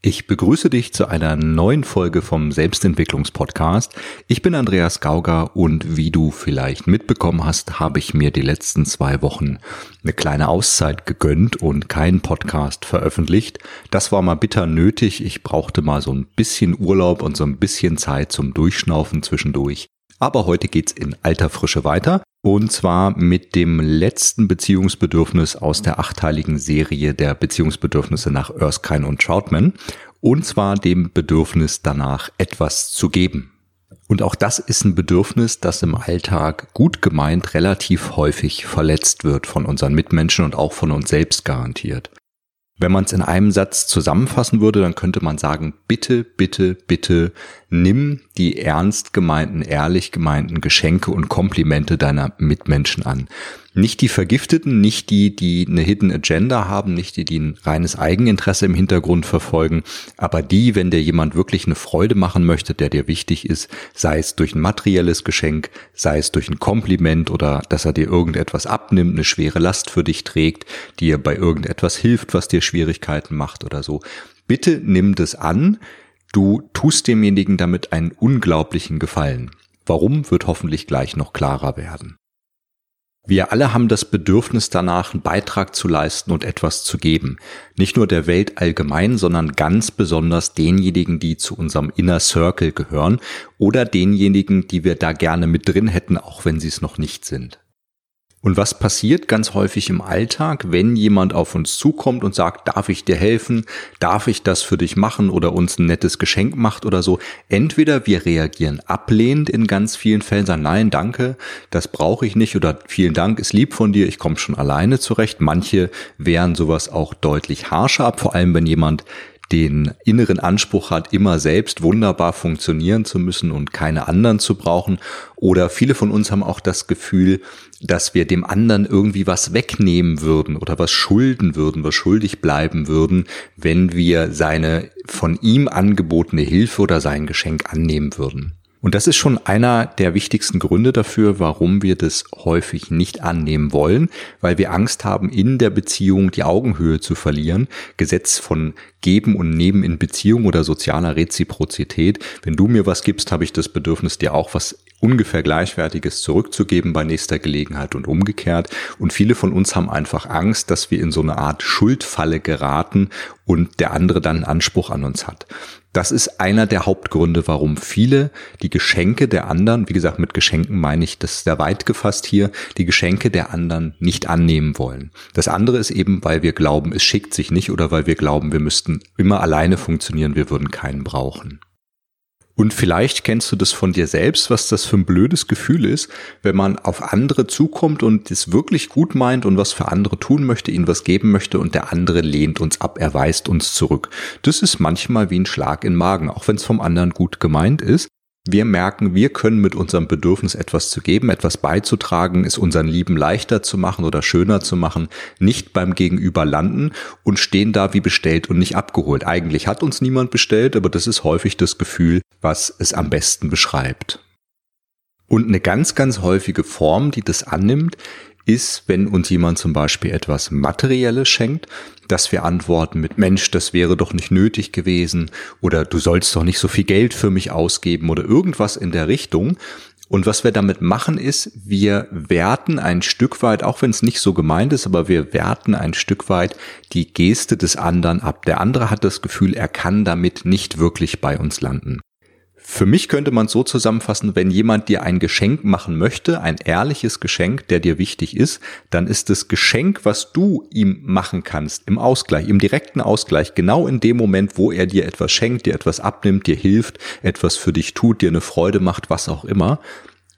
Ich begrüße dich zu einer neuen Folge vom Selbstentwicklungspodcast. Ich bin Andreas Gauger und wie du vielleicht mitbekommen hast, habe ich mir die letzten zwei Wochen eine kleine Auszeit gegönnt und keinen Podcast veröffentlicht. Das war mal bitter nötig. Ich brauchte mal so ein bisschen Urlaub und so ein bisschen Zeit zum Durchschnaufen zwischendurch. Aber heute geht's in alter Frische weiter. Und zwar mit dem letzten Beziehungsbedürfnis aus der achteiligen Serie der Beziehungsbedürfnisse nach Erskine und Troutman. Und zwar dem Bedürfnis danach, etwas zu geben. Und auch das ist ein Bedürfnis, das im Alltag gut gemeint relativ häufig verletzt wird von unseren Mitmenschen und auch von uns selbst garantiert. Wenn man es in einem Satz zusammenfassen würde, dann könnte man sagen, bitte, bitte, bitte nimm die ernst gemeinten, ehrlich gemeinten Geschenke und Komplimente deiner Mitmenschen an. Nicht die Vergifteten, nicht die, die eine Hidden Agenda haben, nicht die, die ein reines Eigeninteresse im Hintergrund verfolgen, aber die, wenn dir jemand wirklich eine Freude machen möchte, der dir wichtig ist, sei es durch ein materielles Geschenk, sei es durch ein Kompliment oder dass er dir irgendetwas abnimmt, eine schwere Last für dich trägt, dir bei irgendetwas hilft, was dir Schwierigkeiten macht oder so. Bitte nimm das an. Du tust demjenigen damit einen unglaublichen Gefallen. Warum wird hoffentlich gleich noch klarer werden. Wir alle haben das Bedürfnis danach, einen Beitrag zu leisten und etwas zu geben. Nicht nur der Welt allgemein, sondern ganz besonders denjenigen, die zu unserem Inner Circle gehören oder denjenigen, die wir da gerne mit drin hätten, auch wenn sie es noch nicht sind. Und was passiert ganz häufig im Alltag, wenn jemand auf uns zukommt und sagt, darf ich dir helfen, darf ich das für dich machen oder uns ein nettes Geschenk macht oder so? Entweder wir reagieren ablehnend in ganz vielen Fällen, sagen, nein, danke, das brauche ich nicht oder vielen Dank, ist lieb von dir, ich komme schon alleine zurecht. Manche wehren sowas auch deutlich harscher ab, vor allem wenn jemand den inneren Anspruch hat, immer selbst wunderbar funktionieren zu müssen und keine anderen zu brauchen. Oder viele von uns haben auch das Gefühl, dass wir dem anderen irgendwie was wegnehmen würden oder was schulden würden, was schuldig bleiben würden, wenn wir seine von ihm angebotene Hilfe oder sein Geschenk annehmen würden. Und das ist schon einer der wichtigsten Gründe dafür, warum wir das häufig nicht annehmen wollen, weil wir Angst haben, in der Beziehung die Augenhöhe zu verlieren. Gesetz von Geben und Nehmen in Beziehung oder sozialer Reziprozität. Wenn du mir was gibst, habe ich das Bedürfnis, dir auch was ungefähr gleichwertiges zurückzugeben bei nächster Gelegenheit und umgekehrt. Und viele von uns haben einfach Angst, dass wir in so eine Art Schuldfalle geraten und der andere dann einen Anspruch an uns hat. Das ist einer der Hauptgründe, warum viele die Geschenke der anderen, wie gesagt, mit Geschenken meine ich, das ist sehr weit gefasst hier, die Geschenke der anderen nicht annehmen wollen. Das andere ist eben, weil wir glauben, es schickt sich nicht oder weil wir glauben, wir müssten immer alleine funktionieren, wir würden keinen brauchen. Und vielleicht kennst du das von dir selbst, was das für ein blödes Gefühl ist, wenn man auf andere zukommt und es wirklich gut meint und was für andere tun möchte, ihnen was geben möchte und der andere lehnt uns ab, er weist uns zurück. Das ist manchmal wie ein Schlag in Magen, auch wenn es vom anderen gut gemeint ist. Wir merken, wir können mit unserem Bedürfnis etwas zu geben, etwas beizutragen, es unseren Lieben leichter zu machen oder schöner zu machen, nicht beim Gegenüber landen und stehen da wie bestellt und nicht abgeholt. Eigentlich hat uns niemand bestellt, aber das ist häufig das Gefühl, was es am besten beschreibt. Und eine ganz, ganz häufige Form, die das annimmt, ist, wenn uns jemand zum Beispiel etwas Materielles schenkt, dass wir antworten mit Mensch, das wäre doch nicht nötig gewesen oder du sollst doch nicht so viel Geld für mich ausgeben oder irgendwas in der Richtung. Und was wir damit machen ist, wir werten ein Stück weit, auch wenn es nicht so gemeint ist, aber wir werten ein Stück weit die Geste des anderen ab. Der andere hat das Gefühl, er kann damit nicht wirklich bei uns landen. Für mich könnte man es so zusammenfassen, wenn jemand dir ein Geschenk machen möchte, ein ehrliches Geschenk, der dir wichtig ist, dann ist das Geschenk, was du ihm machen kannst, im Ausgleich, im direkten Ausgleich, genau in dem Moment, wo er dir etwas schenkt, dir etwas abnimmt, dir hilft, etwas für dich tut, dir eine Freude macht, was auch immer,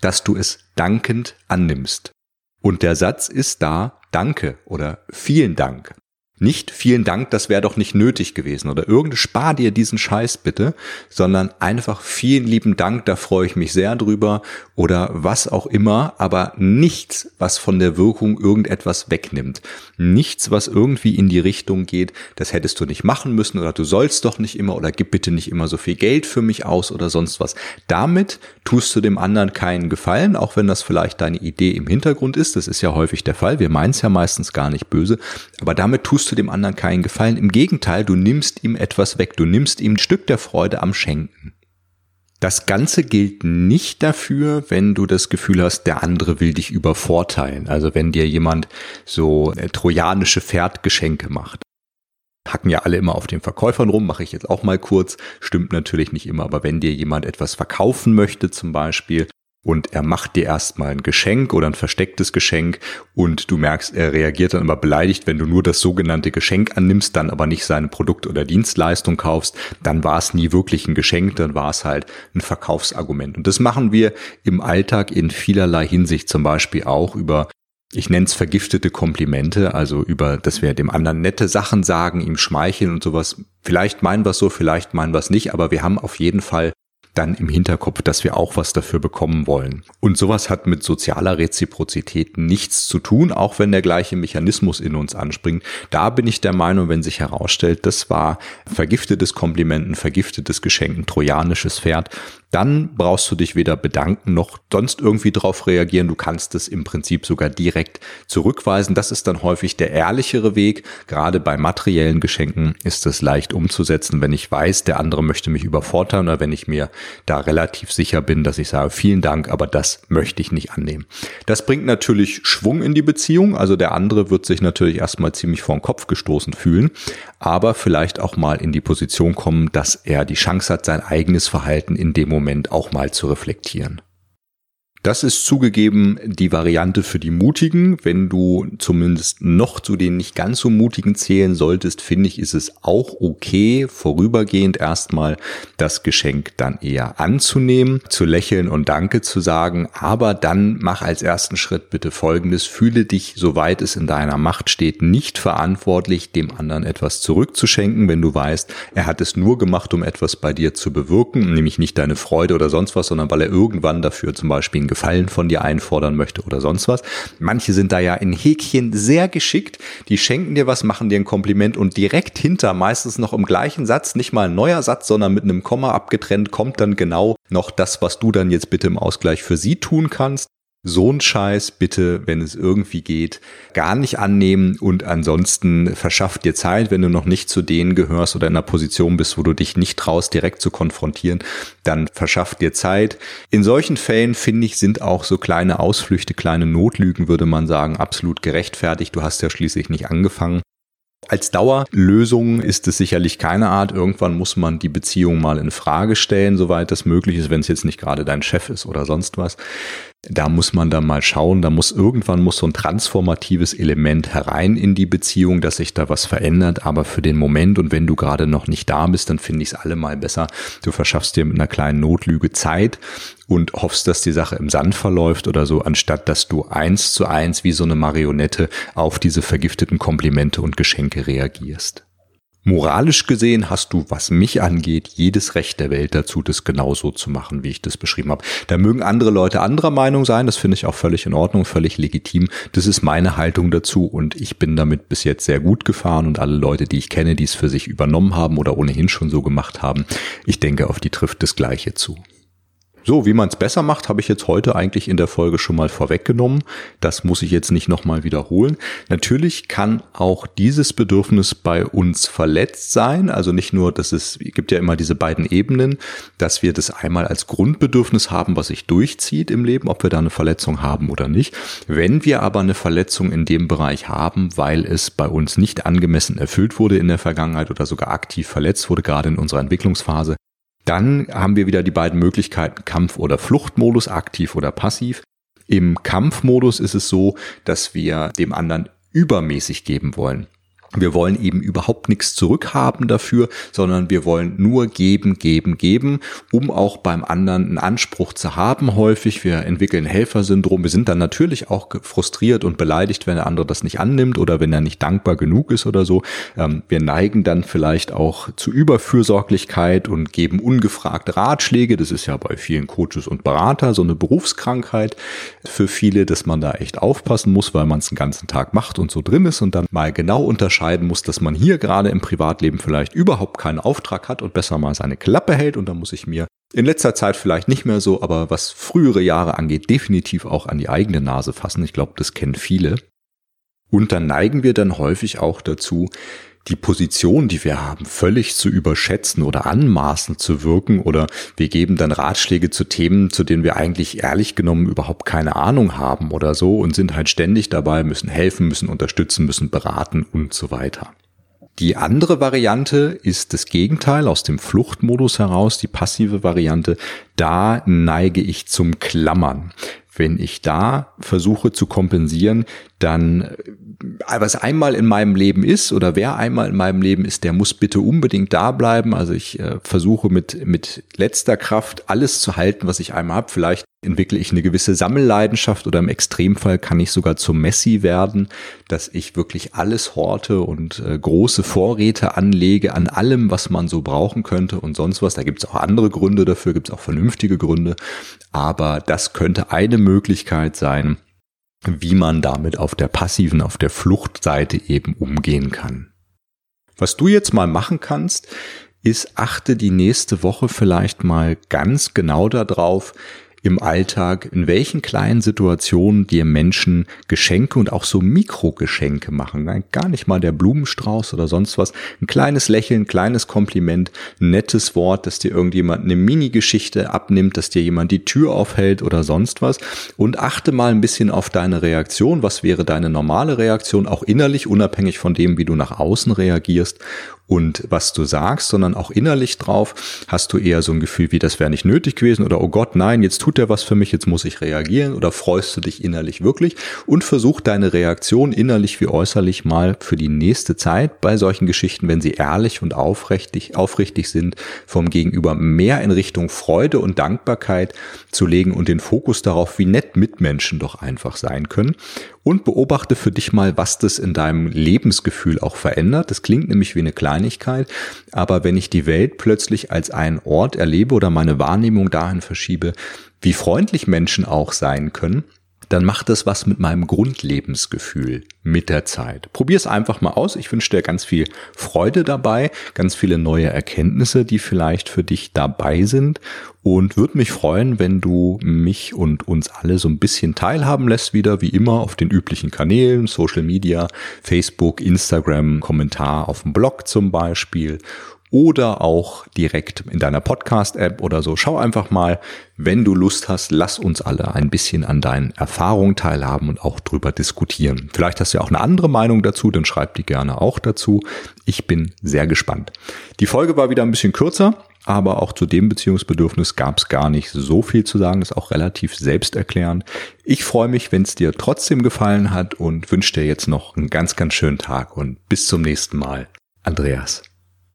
dass du es dankend annimmst. Und der Satz ist da, danke oder vielen Dank. Nicht vielen Dank, das wäre doch nicht nötig gewesen oder irgende spar dir diesen Scheiß bitte, sondern einfach vielen lieben Dank, da freue ich mich sehr drüber oder was auch immer, aber nichts, was von der Wirkung irgendetwas wegnimmt. Nichts, was irgendwie in die Richtung geht, das hättest du nicht machen müssen oder du sollst doch nicht immer oder gib bitte nicht immer so viel Geld für mich aus oder sonst was. Damit tust du dem anderen keinen Gefallen, auch wenn das vielleicht deine Idee im Hintergrund ist. Das ist ja häufig der Fall. Wir meinen es ja meistens gar nicht böse, aber damit tust tust du dem anderen keinen Gefallen. Im Gegenteil, du nimmst ihm etwas weg. Du nimmst ihm ein Stück der Freude am Schenken. Das Ganze gilt nicht dafür, wenn du das Gefühl hast, der andere will dich übervorteilen. Also wenn dir jemand so äh, trojanische Pferdgeschenke macht. Hacken ja alle immer auf den Verkäufern rum, mache ich jetzt auch mal kurz. Stimmt natürlich nicht immer, aber wenn dir jemand etwas verkaufen möchte zum Beispiel und er macht dir erstmal ein Geschenk oder ein verstecktes Geschenk und du merkst, er reagiert dann immer beleidigt, wenn du nur das sogenannte Geschenk annimmst, dann aber nicht seine Produkt- oder Dienstleistung kaufst, dann war es nie wirklich ein Geschenk, dann war es halt ein Verkaufsargument. Und das machen wir im Alltag in vielerlei Hinsicht, zum Beispiel auch über ich nenne es vergiftete Komplimente, also über, dass wir dem anderen nette Sachen sagen, ihm schmeicheln und sowas. Vielleicht meinen wir es so, vielleicht meinen wir es nicht, aber wir haben auf jeden Fall dann im Hinterkopf, dass wir auch was dafür bekommen wollen. Und sowas hat mit sozialer Reziprozität nichts zu tun, auch wenn der gleiche Mechanismus in uns anspringt. Da bin ich der Meinung, wenn sich herausstellt, das war vergiftetes Komplimenten, vergiftetes Geschenk, trojanisches Pferd, dann brauchst du dich weder bedanken noch sonst irgendwie drauf reagieren. Du kannst es im Prinzip sogar direkt zurückweisen. Das ist dann häufig der ehrlichere Weg. Gerade bei materiellen Geschenken ist es leicht umzusetzen, wenn ich weiß, der andere möchte mich überfordern oder wenn ich mir da relativ sicher bin, dass ich sage, vielen Dank, aber das möchte ich nicht annehmen. Das bringt natürlich Schwung in die Beziehung. Also der andere wird sich natürlich erstmal ziemlich vor den Kopf gestoßen fühlen, aber vielleicht auch mal in die Position kommen, dass er die Chance hat, sein eigenes Verhalten in dem Moment auch mal zu reflektieren. Das ist zugegeben die Variante für die Mutigen. Wenn du zumindest noch zu den nicht ganz so Mutigen zählen solltest, finde ich, ist es auch okay, vorübergehend erstmal das Geschenk dann eher anzunehmen, zu lächeln und Danke zu sagen. Aber dann mach als ersten Schritt bitte Folgendes. Fühle dich, soweit es in deiner Macht steht, nicht verantwortlich, dem anderen etwas zurückzuschenken, wenn du weißt, er hat es nur gemacht, um etwas bei dir zu bewirken, nämlich nicht deine Freude oder sonst was, sondern weil er irgendwann dafür zum Beispiel ein Gefallen von dir einfordern möchte oder sonst was. Manche sind da ja in Häkchen sehr geschickt. Die schenken dir was, machen dir ein Kompliment und direkt hinter, meistens noch im gleichen Satz, nicht mal ein neuer Satz, sondern mit einem Komma abgetrennt, kommt dann genau noch das, was du dann jetzt bitte im Ausgleich für sie tun kannst so ein Scheiß bitte, wenn es irgendwie geht, gar nicht annehmen und ansonsten verschaff dir Zeit, wenn du noch nicht zu denen gehörst oder in einer Position bist, wo du dich nicht traust, direkt zu konfrontieren, dann verschaff dir Zeit. In solchen Fällen, finde ich, sind auch so kleine Ausflüchte, kleine Notlügen, würde man sagen, absolut gerechtfertigt. Du hast ja schließlich nicht angefangen. Als Dauerlösung ist es sicherlich keine Art. Irgendwann muss man die Beziehung mal in Frage stellen, soweit das möglich ist, wenn es jetzt nicht gerade dein Chef ist oder sonst was. Da muss man dann mal schauen, da muss irgendwann muss so ein transformatives Element herein in die Beziehung, dass sich da was verändert, aber für den Moment und wenn du gerade noch nicht da bist, dann finde ich es allemal besser. Du verschaffst dir mit einer kleinen Notlüge Zeit und hoffst, dass die Sache im Sand verläuft oder so, anstatt dass du eins zu eins wie so eine Marionette auf diese vergifteten Komplimente und Geschenke reagierst. Moralisch gesehen hast du, was mich angeht, jedes Recht der Welt dazu, das genauso zu machen, wie ich das beschrieben habe. Da mögen andere Leute anderer Meinung sein, das finde ich auch völlig in Ordnung, völlig legitim. Das ist meine Haltung dazu und ich bin damit bis jetzt sehr gut gefahren und alle Leute, die ich kenne, die es für sich übernommen haben oder ohnehin schon so gemacht haben, ich denke, auf die trifft das Gleiche zu. So, wie man es besser macht, habe ich jetzt heute eigentlich in der Folge schon mal vorweggenommen. Das muss ich jetzt nicht nochmal wiederholen. Natürlich kann auch dieses Bedürfnis bei uns verletzt sein. Also nicht nur, dass es gibt ja immer diese beiden Ebenen, dass wir das einmal als Grundbedürfnis haben, was sich durchzieht im Leben, ob wir da eine Verletzung haben oder nicht. Wenn wir aber eine Verletzung in dem Bereich haben, weil es bei uns nicht angemessen erfüllt wurde in der Vergangenheit oder sogar aktiv verletzt wurde, gerade in unserer Entwicklungsphase, dann haben wir wieder die beiden Möglichkeiten Kampf- oder Fluchtmodus, aktiv oder passiv. Im Kampfmodus ist es so, dass wir dem anderen übermäßig geben wollen. Wir wollen eben überhaupt nichts zurückhaben dafür, sondern wir wollen nur geben, geben, geben, um auch beim anderen einen Anspruch zu haben häufig. Wir entwickeln Helfersyndrom. Wir sind dann natürlich auch frustriert und beleidigt, wenn der andere das nicht annimmt oder wenn er nicht dankbar genug ist oder so. Ähm, wir neigen dann vielleicht auch zu Überfürsorglichkeit und geben ungefragte Ratschläge. Das ist ja bei vielen Coaches und Berater so eine Berufskrankheit für viele, dass man da echt aufpassen muss, weil man es den ganzen Tag macht und so drin ist und dann mal genau unterscheidet, unterscheiden muss, dass man hier gerade im Privatleben vielleicht überhaupt keinen Auftrag hat und besser mal seine Klappe hält und da muss ich mir in letzter Zeit vielleicht nicht mehr so, aber was frühere Jahre angeht, definitiv auch an die eigene Nase fassen. Ich glaube, das kennen viele. Und dann neigen wir dann häufig auch dazu, die Position, die wir haben, völlig zu überschätzen oder anmaßend zu wirken oder wir geben dann Ratschläge zu Themen, zu denen wir eigentlich ehrlich genommen überhaupt keine Ahnung haben oder so und sind halt ständig dabei, müssen helfen, müssen unterstützen, müssen beraten und so weiter. Die andere Variante ist das Gegenteil aus dem Fluchtmodus heraus, die passive Variante. Da neige ich zum Klammern. Wenn ich da versuche zu kompensieren, dann äh, was einmal in meinem Leben ist oder wer einmal in meinem Leben ist, der muss bitte unbedingt da bleiben. Also ich äh, versuche mit, mit letzter Kraft alles zu halten, was ich einmal habe. Vielleicht entwickle ich eine gewisse Sammelleidenschaft oder im Extremfall kann ich sogar zum Messi werden, dass ich wirklich alles horte und äh, große Vorräte anlege an allem, was man so brauchen könnte und sonst was. Da gibt es auch andere Gründe dafür, gibt es auch vernünftige Gründe. Aber das könnte eine Möglichkeit sein, wie man damit auf der passiven, auf der Fluchtseite eben umgehen kann. Was du jetzt mal machen kannst, ist achte die nächste Woche vielleicht mal ganz genau darauf, im Alltag, in welchen kleinen Situationen dir Menschen Geschenke und auch so Mikrogeschenke machen. Gar nicht mal der Blumenstrauß oder sonst was. Ein kleines Lächeln, ein kleines Kompliment, ein nettes Wort, dass dir irgendjemand eine Mini-Geschichte abnimmt, dass dir jemand die Tür aufhält oder sonst was. Und achte mal ein bisschen auf deine Reaktion. Was wäre deine normale Reaktion, auch innerlich, unabhängig von dem, wie du nach außen reagierst und was du sagst, sondern auch innerlich drauf. Hast du eher so ein Gefühl, wie das wäre nicht nötig gewesen oder oh Gott, nein, jetzt tut er was für mich, jetzt muss ich reagieren oder freust du dich innerlich wirklich und versuch deine Reaktion innerlich wie äußerlich mal für die nächste Zeit bei solchen Geschichten, wenn sie ehrlich und aufrichtig, aufrichtig sind, vom Gegenüber mehr in Richtung Freude und Dankbarkeit zu legen und den Fokus darauf, wie nett Mitmenschen doch einfach sein können und beobachte für dich mal, was das in deinem Lebensgefühl auch verändert. Das klingt nämlich wie eine Kleinigkeit, aber wenn ich die Welt plötzlich als einen Ort erlebe oder meine Wahrnehmung dahin verschiebe, wie freundlich Menschen auch sein können, dann macht das was mit meinem Grundlebensgefühl mit der Zeit. Probier es einfach mal aus. Ich wünsche dir ganz viel Freude dabei, ganz viele neue Erkenntnisse, die vielleicht für dich dabei sind und würde mich freuen, wenn du mich und uns alle so ein bisschen teilhaben lässt, wieder wie immer auf den üblichen Kanälen, Social Media, Facebook, Instagram, Kommentar auf dem Blog zum Beispiel oder auch direkt in deiner Podcast-App oder so. Schau einfach mal, wenn du Lust hast, lass uns alle ein bisschen an deinen Erfahrungen teilhaben und auch drüber diskutieren. Vielleicht hast du ja auch eine andere Meinung dazu, dann schreib die gerne auch dazu. Ich bin sehr gespannt. Die Folge war wieder ein bisschen kürzer, aber auch zu dem Beziehungsbedürfnis gab es gar nicht so viel zu sagen, ist auch relativ selbsterklärend. Ich freue mich, wenn es dir trotzdem gefallen hat und wünsche dir jetzt noch einen ganz, ganz schönen Tag und bis zum nächsten Mal. Andreas.